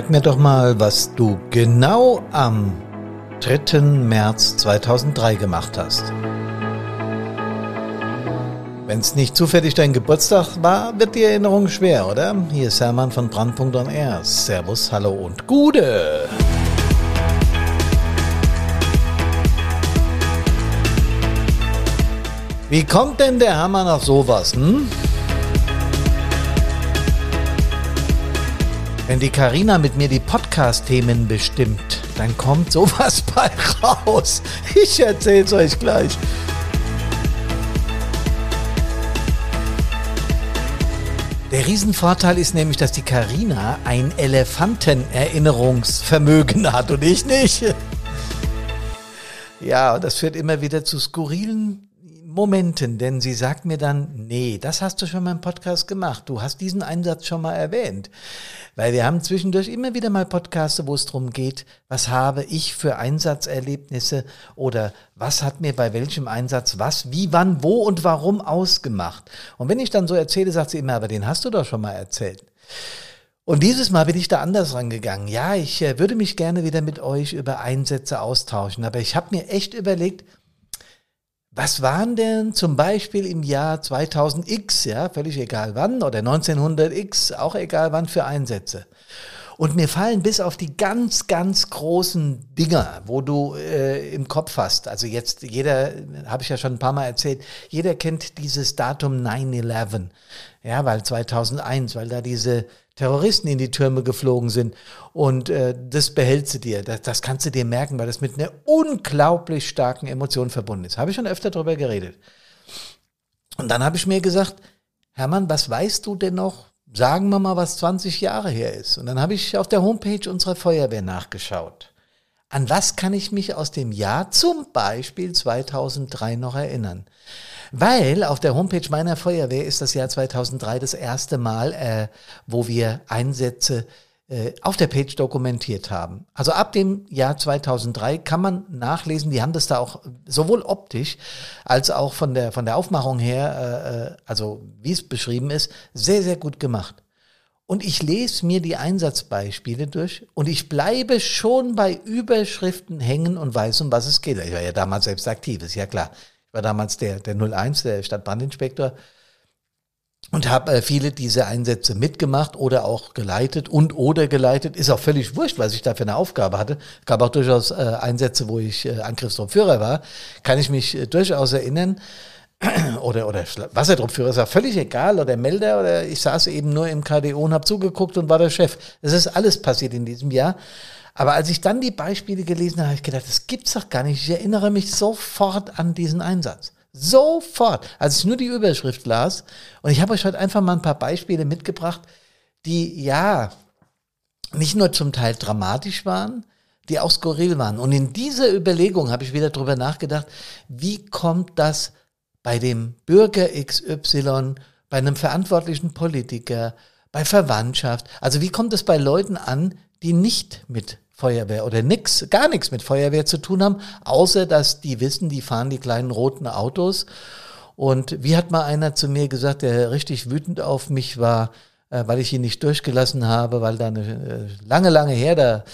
Sag mir doch mal, was du genau am 3. März 2003 gemacht hast. Wenn es nicht zufällig dein Geburtstag war, wird die Erinnerung schwer, oder? Hier ist Hermann von Brandpunkt. Servus, hallo und Gude! Wie kommt denn der Hermann auf sowas, hm? Wenn die Karina mit mir die Podcast-Themen bestimmt, dann kommt sowas bei raus. Ich erzähl's euch gleich. Der Riesenvorteil ist nämlich, dass die Karina ein Elefantenerinnerungsvermögen hat und ich nicht. Ja, und das führt immer wieder zu skurrilen Momenten, denn sie sagt mir dann, nee, das hast du schon mal im Podcast gemacht. Du hast diesen Einsatz schon mal erwähnt. Weil wir haben zwischendurch immer wieder mal Podcasts, wo es darum geht, was habe ich für Einsatzerlebnisse oder was hat mir bei welchem Einsatz was, wie, wann, wo und warum ausgemacht. Und wenn ich dann so erzähle, sagt sie immer, aber den hast du doch schon mal erzählt. Und dieses Mal bin ich da anders rangegangen. Ja, ich äh, würde mich gerne wieder mit euch über Einsätze austauschen, aber ich habe mir echt überlegt, was waren denn zum Beispiel im Jahr 2000x, ja, völlig egal wann, oder 1900x, auch egal wann für Einsätze? Und mir fallen bis auf die ganz, ganz großen Dinger, wo du äh, im Kopf hast, also jetzt jeder, habe ich ja schon ein paar Mal erzählt, jeder kennt dieses Datum 9-11, ja, weil 2001, weil da diese Terroristen in die Türme geflogen sind. Und äh, das behältst du dir. Das, das kannst du dir merken, weil das mit einer unglaublich starken Emotion verbunden ist. Habe ich schon öfter darüber geredet. Und dann habe ich mir gesagt, Hermann, was weißt du denn noch? Sagen wir mal, was 20 Jahre her ist. Und dann habe ich auf der Homepage unserer Feuerwehr nachgeschaut. An was kann ich mich aus dem Jahr zum Beispiel 2003 noch erinnern? Weil auf der Homepage meiner Feuerwehr ist das Jahr 2003 das erste Mal, äh, wo wir Einsätze äh, auf der Page dokumentiert haben. Also ab dem Jahr 2003 kann man nachlesen, die haben das da auch sowohl optisch als auch von der, von der Aufmachung her, äh, äh also wie es beschrieben ist, sehr, sehr gut gemacht. Und ich lese mir die Einsatzbeispiele durch und ich bleibe schon bei Überschriften hängen und weiß, um was es geht. Ich war ja damals selbst aktiv, ist ja klar. Ich war damals der, der 01, der Stadtbrandinspektor und habe äh, viele dieser Einsätze mitgemacht oder auch geleitet und oder geleitet. Ist auch völlig wurscht, was ich da für eine Aufgabe hatte. Gab auch durchaus äh, Einsätze, wo ich äh, Angriffstruppführer war. Kann ich mich äh, durchaus erinnern. oder, oder Wassertruppführer, ist ja völlig egal, oder Melder, oder ich saß eben nur im KDO und habe zugeguckt und war der Chef. Das ist alles passiert in diesem Jahr. Aber als ich dann die Beispiele gelesen habe, habe ich gedacht, das gibt's doch gar nicht. Ich erinnere mich sofort an diesen Einsatz. Sofort, als ich nur die Überschrift las. Und ich habe euch heute einfach mal ein paar Beispiele mitgebracht, die ja nicht nur zum Teil dramatisch waren, die auch skurril waren. Und in dieser Überlegung habe ich wieder drüber nachgedacht, wie kommt das bei dem Bürger XY, bei einem verantwortlichen Politiker, bei Verwandtschaft? Also wie kommt es bei Leuten an, die nicht mit Feuerwehr oder nix, gar nichts mit Feuerwehr zu tun haben, außer dass die wissen, die fahren die kleinen roten Autos. Und wie hat mal einer zu mir gesagt, der richtig wütend auf mich war, weil ich ihn nicht durchgelassen habe, weil da eine, äh, lange, lange her, da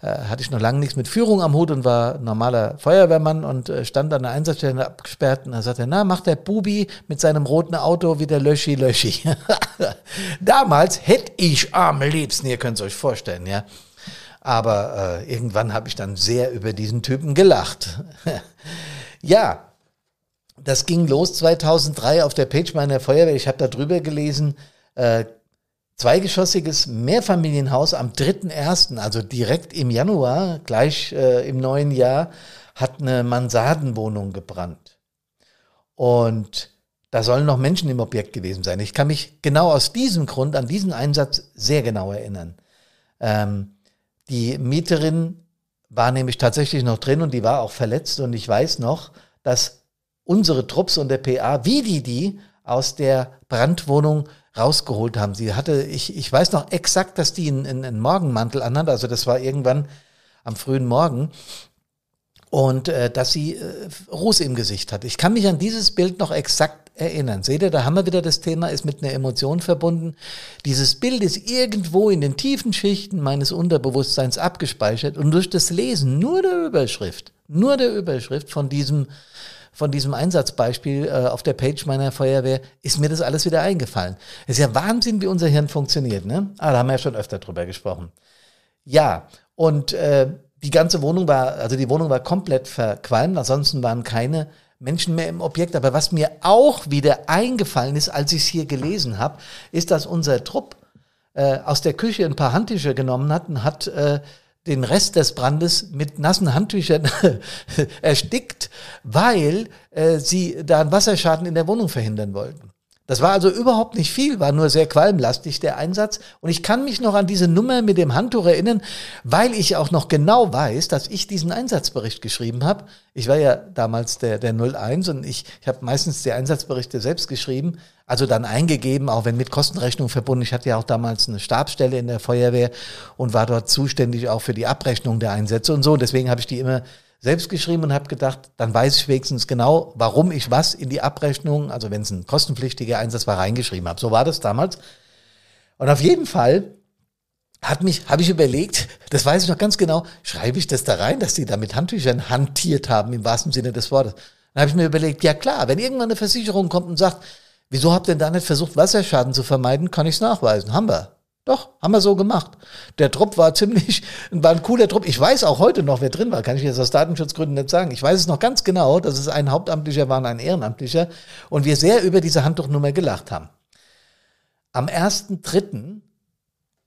äh, hatte ich noch lange nichts mit Führung am Hut und war normaler Feuerwehrmann und äh, stand an der Einsatzstelle abgesperrt und da sagte er, na, macht der Bubi mit seinem roten Auto wieder Löschi, Löschi. Damals hätte ich am liebsten, ihr könnt es euch vorstellen, ja, aber äh, irgendwann habe ich dann sehr über diesen Typen gelacht. ja, das ging los 2003 auf der Page meiner Feuerwehr. Ich habe da drüber gelesen, äh, zweigeschossiges Mehrfamilienhaus am 3.1., also direkt im Januar, gleich äh, im neuen Jahr, hat eine Mansardenwohnung gebrannt. Und da sollen noch Menschen im Objekt gewesen sein. Ich kann mich genau aus diesem Grund an diesen Einsatz sehr genau erinnern. Ähm, die Mieterin war nämlich tatsächlich noch drin und die war auch verletzt und ich weiß noch, dass unsere Trupps und der PA, wie die die aus der Brandwohnung rausgeholt haben. Sie hatte, ich, ich weiß noch exakt, dass die einen, einen Morgenmantel anhat, also das war irgendwann am frühen Morgen und äh, dass sie äh, Ruß im Gesicht hat. Ich kann mich an dieses Bild noch exakt erinnern. Seht ihr, da haben wir wieder das Thema, ist mit einer Emotion verbunden. Dieses Bild ist irgendwo in den tiefen Schichten meines Unterbewusstseins abgespeichert und durch das Lesen nur der Überschrift, nur der Überschrift von diesem von diesem Einsatzbeispiel äh, auf der Page meiner Feuerwehr ist mir das alles wieder eingefallen. Es ist ja Wahnsinn, wie unser Hirn funktioniert, ne? Ah, da haben wir ja schon öfter drüber gesprochen. Ja, und äh, die ganze Wohnung war, also die Wohnung war komplett verqualmt, ansonsten waren keine Menschen mehr im Objekt. Aber was mir auch wieder eingefallen ist, als ich es hier gelesen habe, ist, dass unser Trupp äh, aus der Küche ein paar Handtücher genommen hat und hat äh, den Rest des Brandes mit nassen Handtüchern erstickt, weil äh, sie da einen Wasserschaden in der Wohnung verhindern wollten. Das war also überhaupt nicht viel, war nur sehr qualmlastig der Einsatz. Und ich kann mich noch an diese Nummer mit dem Handtuch erinnern, weil ich auch noch genau weiß, dass ich diesen Einsatzbericht geschrieben habe. Ich war ja damals der, der 01 und ich, ich habe meistens die Einsatzberichte selbst geschrieben, also dann eingegeben, auch wenn mit Kostenrechnung verbunden. Ich hatte ja auch damals eine Stabsstelle in der Feuerwehr und war dort zuständig auch für die Abrechnung der Einsätze und so. Deswegen habe ich die immer selbst geschrieben und habe gedacht, dann weiß ich wenigstens genau, warum ich was in die Abrechnung, also wenn es ein kostenpflichtiger Einsatz war, reingeschrieben habe. So war das damals. Und auf jeden Fall hat mich, habe ich überlegt, das weiß ich noch ganz genau, schreibe ich das da rein, dass die da mit Handtüchern hantiert haben, im wahrsten Sinne des Wortes. Dann habe ich mir überlegt, ja klar, wenn irgendwann eine Versicherung kommt und sagt, wieso habt ihr da nicht versucht, Wasserschaden zu vermeiden, kann ich es nachweisen. Haben wir. Doch, haben wir so gemacht. Der Trupp war ziemlich, war ein cooler Trupp. Ich weiß auch heute noch, wer drin war, kann ich jetzt aus Datenschutzgründen nicht sagen. Ich weiß es noch ganz genau, dass es ein Hauptamtlicher war und ein Ehrenamtlicher und wir sehr über diese Handtuchnummer gelacht haben. Am 1.3.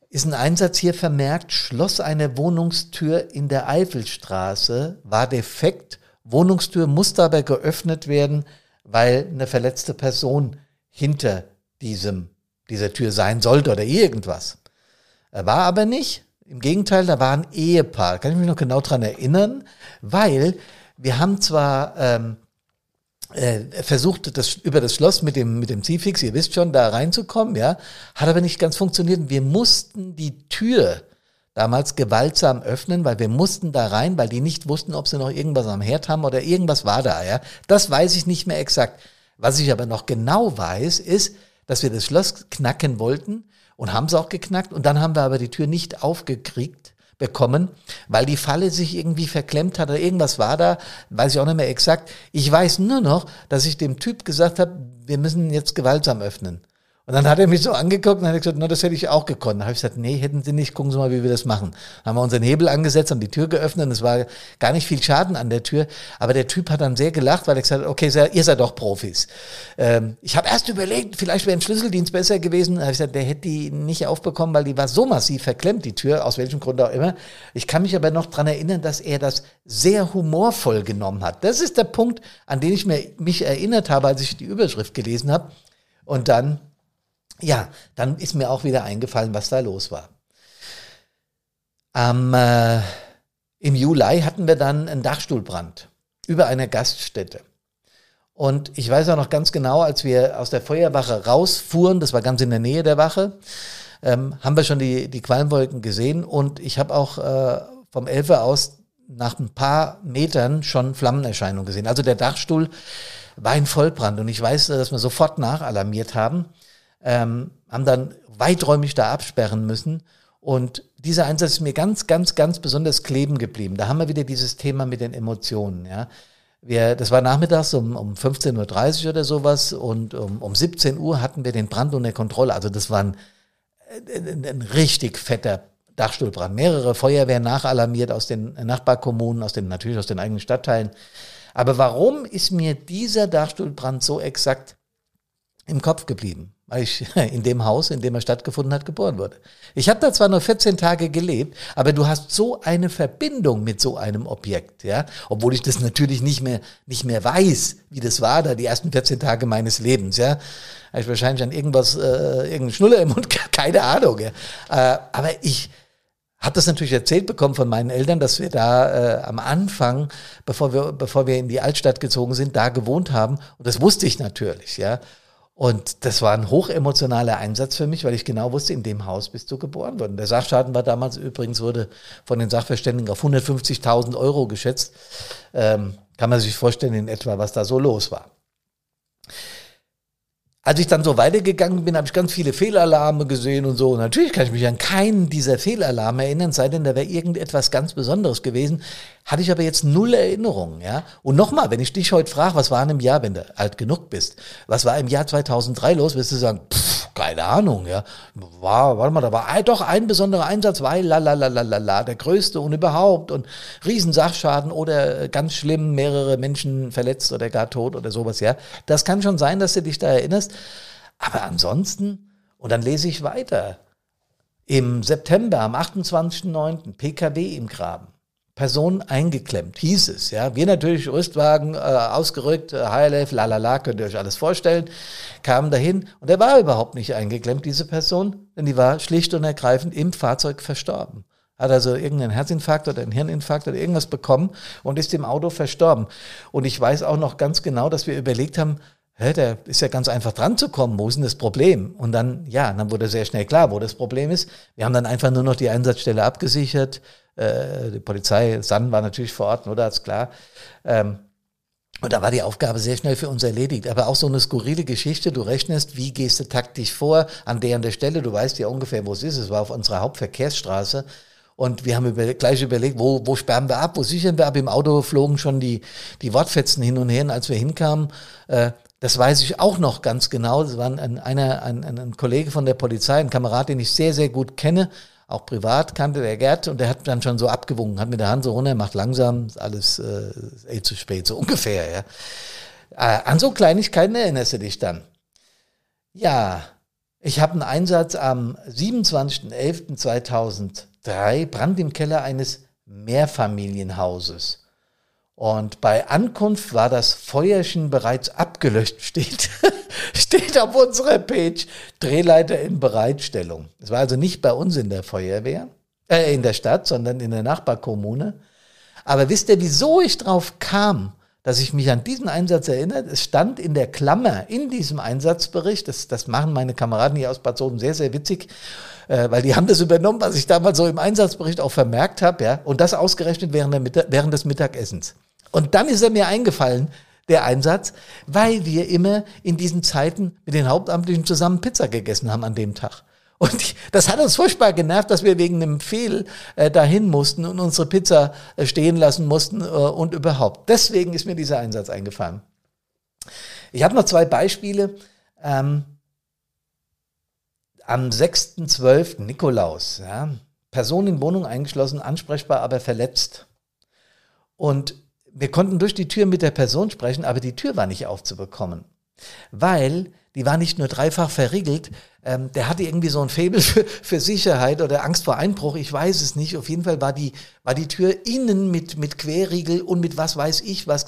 ist ein Einsatz hier vermerkt, Schloss einer Wohnungstür in der Eifelstraße war defekt. Wohnungstür musste aber geöffnet werden, weil eine verletzte Person hinter diesem dieser Tür sein sollte oder irgendwas. Er war aber nicht. Im Gegenteil, da war ein Ehepaar. Kann ich mich noch genau dran erinnern, weil wir haben zwar ähm, äh, versucht, das, über das Schloss mit dem, mit dem Zielfix, ihr wisst schon, da reinzukommen, ja, hat aber nicht ganz funktioniert. Wir mussten die Tür damals gewaltsam öffnen, weil wir mussten da rein, weil die nicht wussten, ob sie noch irgendwas am Herd haben oder irgendwas war da, ja. Das weiß ich nicht mehr exakt. Was ich aber noch genau weiß, ist, dass wir das Schloss knacken wollten und haben es auch geknackt und dann haben wir aber die Tür nicht aufgekriegt bekommen, weil die Falle sich irgendwie verklemmt hat oder irgendwas war da, weiß ich auch nicht mehr exakt. Ich weiß nur noch, dass ich dem Typ gesagt habe, wir müssen jetzt gewaltsam öffnen. Und dann hat er mich so angeguckt und hat gesagt, na, das hätte ich auch gekonnt. Dann habe ich gesagt, nee, hätten Sie nicht, gucken Sie mal, wie wir das machen. Haben wir unseren Hebel angesetzt, haben die Tür geöffnet und es war gar nicht viel Schaden an der Tür. Aber der Typ hat dann sehr gelacht, weil er gesagt hat, okay, ihr seid doch Profis. Ähm, ich habe erst überlegt, vielleicht wäre ein Schlüsseldienst besser gewesen. Dann habe ich gesagt, der hätte die nicht aufbekommen, weil die war so massiv verklemmt, die Tür, aus welchem Grund auch immer. Ich kann mich aber noch dran erinnern, dass er das sehr humorvoll genommen hat. Das ist der Punkt, an den ich mich erinnert habe, als ich die Überschrift gelesen habe. Und dann ja, dann ist mir auch wieder eingefallen, was da los war. Am, äh, Im Juli hatten wir dann einen Dachstuhlbrand über einer Gaststätte. Und ich weiß auch noch ganz genau, als wir aus der Feuerwache rausfuhren, das war ganz in der Nähe der Wache, ähm, haben wir schon die, die Qualmwolken gesehen. Und ich habe auch äh, vom Elfer aus nach ein paar Metern schon Flammenerscheinungen gesehen. Also der Dachstuhl war in Vollbrand. Und ich weiß, dass wir sofort nachalarmiert haben ähm, haben dann weiträumig da absperren müssen. Und dieser Einsatz ist mir ganz, ganz, ganz besonders kleben geblieben. Da haben wir wieder dieses Thema mit den Emotionen. Ja. Wir, das war nachmittags um, um 15.30 Uhr oder sowas und um, um 17 Uhr hatten wir den Brand unter Kontrolle. Also das war ein, ein, ein richtig fetter Dachstuhlbrand. Mehrere Feuerwehren nachalarmiert aus den Nachbarkommunen, aus den, natürlich aus den eigenen Stadtteilen. Aber warum ist mir dieser Dachstuhlbrand so exakt im Kopf geblieben? Weil ich in dem Haus, in dem er stattgefunden hat, geboren wurde. Ich habe da zwar nur 14 Tage gelebt, aber du hast so eine Verbindung mit so einem Objekt, ja, obwohl ich das natürlich nicht mehr nicht mehr weiß, wie das war da die ersten 14 Tage meines Lebens, ja. Ich wahrscheinlich an irgendwas äh, irgendeinen Schnuller im Mund, keine Ahnung, ja. Äh, aber ich habe das natürlich erzählt bekommen von meinen Eltern, dass wir da äh, am Anfang, bevor wir bevor wir in die Altstadt gezogen sind, da gewohnt haben und das wusste ich natürlich, ja. Und das war ein hochemotionaler Einsatz für mich, weil ich genau wusste, in dem Haus bist du geboren worden. Der Sachschaden war damals übrigens, wurde von den Sachverständigen auf 150.000 Euro geschätzt. Ähm, kann man sich vorstellen in etwa, was da so los war. Als ich dann so weitergegangen bin, habe ich ganz viele Fehlalarme gesehen und so. Und natürlich kann ich mich an keinen dieser Fehlalarme erinnern, sei denn da wäre irgendetwas ganz Besonderes gewesen. Hatte ich aber jetzt null Erinnerungen, ja. Und nochmal, wenn ich dich heute frage, was war in einem Jahr, wenn du alt genug bist, was war im Jahr 2003 los, wirst du sagen, pff, keine Ahnung, ja. War, warte mal, da war ein, doch ein besonderer Einsatz, weil la la la la la la, der größte und überhaupt und Riesensachschaden oder ganz schlimm, mehrere Menschen verletzt oder gar tot oder sowas, ja. Das kann schon sein, dass du dich da erinnerst. Aber ansonsten, und dann lese ich weiter. Im September, am 28.09., PKW im Graben. Person eingeklemmt, hieß es. Ja, wir natürlich Rüstwagen äh, ausgerückt, äh, HLF, lalala, könnt ihr euch alles vorstellen, kamen dahin und er war überhaupt nicht eingeklemmt, diese Person, denn die war schlicht und ergreifend im Fahrzeug verstorben. Hat also irgendeinen Herzinfarkt oder einen Hirninfarkt oder irgendwas bekommen und ist im Auto verstorben. Und ich weiß auch noch ganz genau, dass wir überlegt haben, hä, der ist ja ganz einfach dran zu kommen, wo ist denn das Problem? Und dann, ja, dann wurde sehr schnell klar, wo das Problem ist. Wir haben dann einfach nur noch die Einsatzstelle abgesichert, äh, die Polizei, San war natürlich vor Ort, oder? Ist klar. Ähm, und da war die Aufgabe sehr schnell für uns erledigt. Aber auch so eine skurrile Geschichte. Du rechnest, wie gehst du taktisch vor an der und der Stelle. Du weißt ja ungefähr, wo es ist. Es war auf unserer Hauptverkehrsstraße. Und wir haben über, gleich überlegt, wo, wo sperren wir ab, wo sichern wir ab. Im Auto flogen schon die, die Wortfetzen hin und her. Und als wir hinkamen, äh, das weiß ich auch noch ganz genau. Das war ein, einer, ein, ein Kollege von der Polizei, ein Kamerad, den ich sehr, sehr gut kenne auch privat kannte der Gerd und der hat dann schon so abgewungen, hat mit der Hand so runter, macht langsam, ist alles äh, eh zu spät, so ungefähr, ja. Äh, an so Kleinigkeiten erinnerst du dich dann. Ja, ich habe einen Einsatz am 27.11.2003, Brand im Keller eines Mehrfamilienhauses. Und bei Ankunft war das Feuerchen bereits abgelöscht, steht, steht auf unserer Page. Drehleiter in Bereitstellung. Es war also nicht bei uns in der Feuerwehr, äh, in der Stadt, sondern in der Nachbarkommune. Aber wisst ihr, wieso ich drauf kam, dass ich mich an diesen Einsatz erinnert? Es stand in der Klammer in diesem Einsatzbericht, das, das machen meine Kameraden hier aus Bad Soden sehr, sehr witzig, äh, weil die haben das übernommen, was ich damals so im Einsatzbericht auch vermerkt habe, ja, und das ausgerechnet während, der Mittag, während des Mittagessens. Und dann ist er mir eingefallen, der Einsatz, weil wir immer in diesen Zeiten mit den Hauptamtlichen zusammen Pizza gegessen haben an dem Tag. Und ich, das hat uns furchtbar genervt, dass wir wegen einem Fehl äh, dahin mussten und unsere Pizza äh, stehen lassen mussten äh, und überhaupt. Deswegen ist mir dieser Einsatz eingefallen. Ich habe noch zwei Beispiele. Ähm, am 6.12. Nikolaus, ja, Person in Wohnung eingeschlossen, ansprechbar, aber verletzt. Und wir konnten durch die Tür mit der Person sprechen, aber die Tür war nicht aufzubekommen. Weil die war nicht nur dreifach verriegelt, ähm, der hatte irgendwie so ein Faible für, für Sicherheit oder Angst vor Einbruch, ich weiß es nicht. Auf jeden Fall war die, war die Tür innen mit, mit Querriegel und mit was weiß ich was.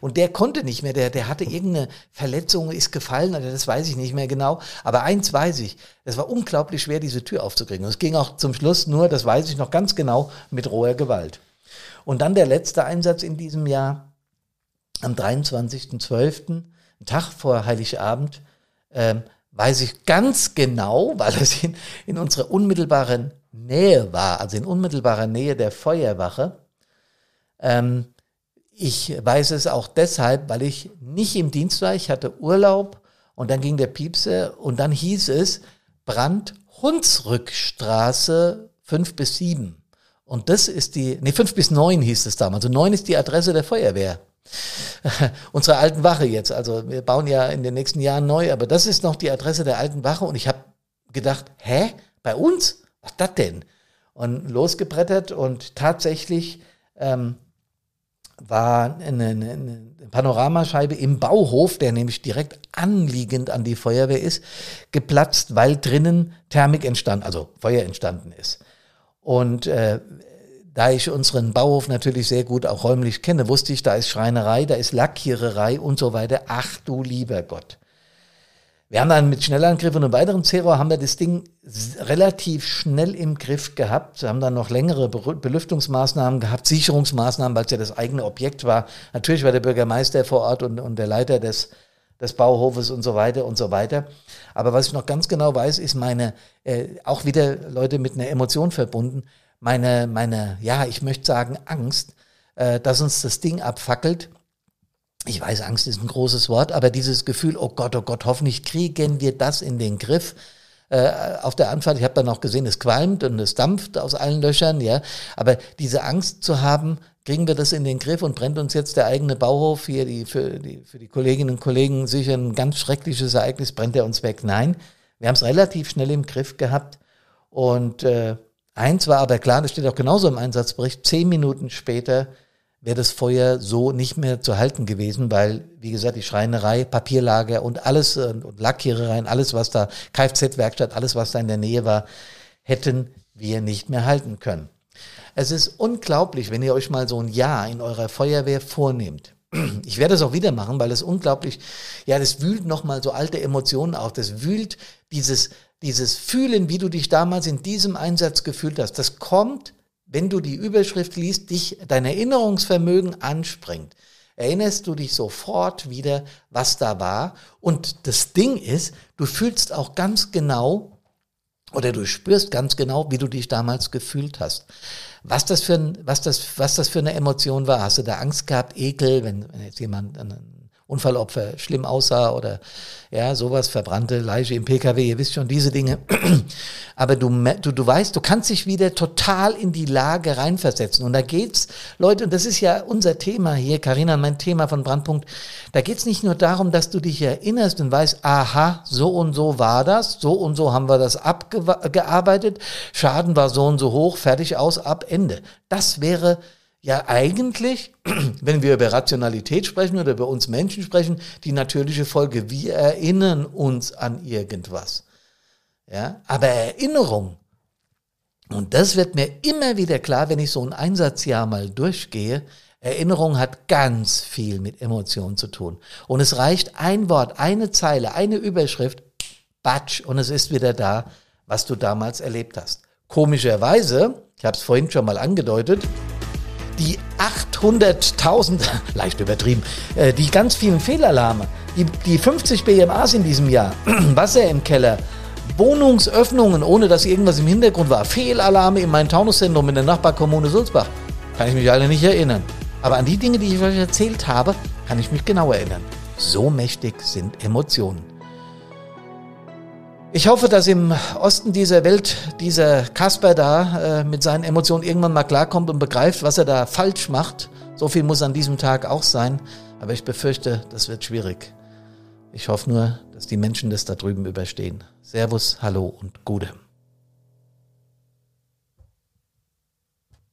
Und der konnte nicht mehr, der, der hatte irgendeine Verletzung, ist gefallen, oder das weiß ich nicht mehr genau. Aber eins weiß ich, es war unglaublich schwer, diese Tür aufzukriegen. Und es ging auch zum Schluss nur, das weiß ich noch ganz genau, mit roher Gewalt. Und dann der letzte Einsatz in diesem Jahr am 23.12., Tag vor Heiligabend, ähm, weiß ich ganz genau, weil es in, in unserer unmittelbaren Nähe war, also in unmittelbarer Nähe der Feuerwache. Ähm, ich weiß es auch deshalb, weil ich nicht im Dienst war, ich hatte Urlaub und dann ging der Piepse und dann hieß es Brand Hunsrückstraße 5 bis 7. Und das ist die, nee, fünf bis neun hieß es damals. Und neun ist die Adresse der Feuerwehr. Unsere alten Wache jetzt. Also wir bauen ja in den nächsten Jahren neu, aber das ist noch die Adresse der alten Wache. Und ich habe gedacht, hä? Bei uns? Was das denn? Und losgebrettert und tatsächlich ähm, war eine, eine, eine Panoramascheibe im Bauhof, der nämlich direkt anliegend an die Feuerwehr ist, geplatzt, weil drinnen Thermik entstanden, also Feuer entstanden ist. Und äh, da ich unseren Bauhof natürlich sehr gut auch räumlich kenne, wusste ich, da ist Schreinerei, da ist Lackiererei und so weiter. Ach du lieber Gott. Wir haben dann mit Schnellangriff und einem weiteren Terror haben wir das Ding relativ schnell im Griff gehabt. Wir haben dann noch längere Belüftungsmaßnahmen gehabt, Sicherungsmaßnahmen, weil es ja das eigene Objekt war. Natürlich war der Bürgermeister vor Ort und, und der Leiter des, des Bauhofes und so weiter und so weiter. Aber was ich noch ganz genau weiß, ist meine, äh, auch wieder Leute mit einer Emotion verbunden, meine, meine, ja, ich möchte sagen, Angst, äh, dass uns das Ding abfackelt. ich weiß, Angst ist ein großes Wort, aber dieses Gefühl, oh Gott, oh Gott, hoffentlich kriegen wir das in den Griff. Äh, auf der Anfahrt, ich habe dann auch gesehen, es qualmt und es dampft aus allen Löchern, ja. Aber diese Angst zu haben, kriegen wir das in den Griff und brennt uns jetzt der eigene Bauhof hier, die, für, die, für die Kolleginnen und Kollegen sicher ein ganz schreckliches Ereignis, brennt er uns weg? Nein, wir haben es relativ schnell im Griff gehabt. Und äh, eins war aber klar, das steht auch genauso im Einsatzbericht, zehn Minuten später wäre das Feuer so nicht mehr zu halten gewesen, weil, wie gesagt, die Schreinerei, Papierlager und alles äh, und Lackierereien, alles, was da, Kfz-Werkstatt, alles, was da in der Nähe war, hätten wir nicht mehr halten können. Es ist unglaublich, wenn ihr euch mal so ein Jahr in eurer Feuerwehr vornehmt. Ich werde es auch wieder machen, weil es unglaublich, ja, das wühlt nochmal so alte Emotionen auf. Das wühlt dieses, dieses Fühlen, wie du dich damals in diesem Einsatz gefühlt hast. Das kommt wenn du die Überschrift liest, dich dein Erinnerungsvermögen anspringt, erinnerst du dich sofort wieder, was da war. Und das Ding ist, du fühlst auch ganz genau oder du spürst ganz genau, wie du dich damals gefühlt hast. Was das für, ein, was das, was das für eine Emotion war. Hast du da Angst gehabt, Ekel, wenn, wenn jetzt jemand einen Unfallopfer schlimm aussah oder ja, sowas, verbrannte Leiche im PKW, ihr wisst schon diese Dinge. Aber du, du, du weißt, du kannst dich wieder total in die Lage reinversetzen. Und da geht's, Leute, und das ist ja unser Thema hier, Karina, mein Thema von Brandpunkt, da geht's nicht nur darum, dass du dich erinnerst und weißt, aha, so und so war das, so und so haben wir das abgearbeitet, Schaden war so und so hoch, fertig aus, ab, Ende. Das wäre ja eigentlich, wenn wir über Rationalität sprechen oder über uns Menschen sprechen, die natürliche Folge. Wir erinnern uns an irgendwas. Ja, aber Erinnerung, und das wird mir immer wieder klar, wenn ich so ein Einsatzjahr mal durchgehe, Erinnerung hat ganz viel mit Emotionen zu tun. Und es reicht ein Wort, eine Zeile, eine Überschrift, batsch, und es ist wieder da, was du damals erlebt hast. Komischerweise, ich habe es vorhin schon mal angedeutet, die 800.000, leicht übertrieben, äh, die ganz vielen Fehlalarme, die, die 50 BMAs in diesem Jahr, Wasser im Keller, Wohnungsöffnungen, ohne dass irgendwas im Hintergrund war, Fehlalarme in meinem Taunuszentrum in der Nachbarkommune Sulzbach, kann ich mich alle nicht erinnern. Aber an die Dinge, die ich euch erzählt habe, kann ich mich genau erinnern. So mächtig sind Emotionen. Ich hoffe, dass im Osten dieser Welt dieser Kasper da äh, mit seinen Emotionen irgendwann mal klarkommt und begreift, was er da falsch macht. So viel muss an diesem Tag auch sein. Aber ich befürchte, das wird schwierig. Ich hoffe nur, dass die Menschen das da drüben überstehen. Servus, hallo und Gude.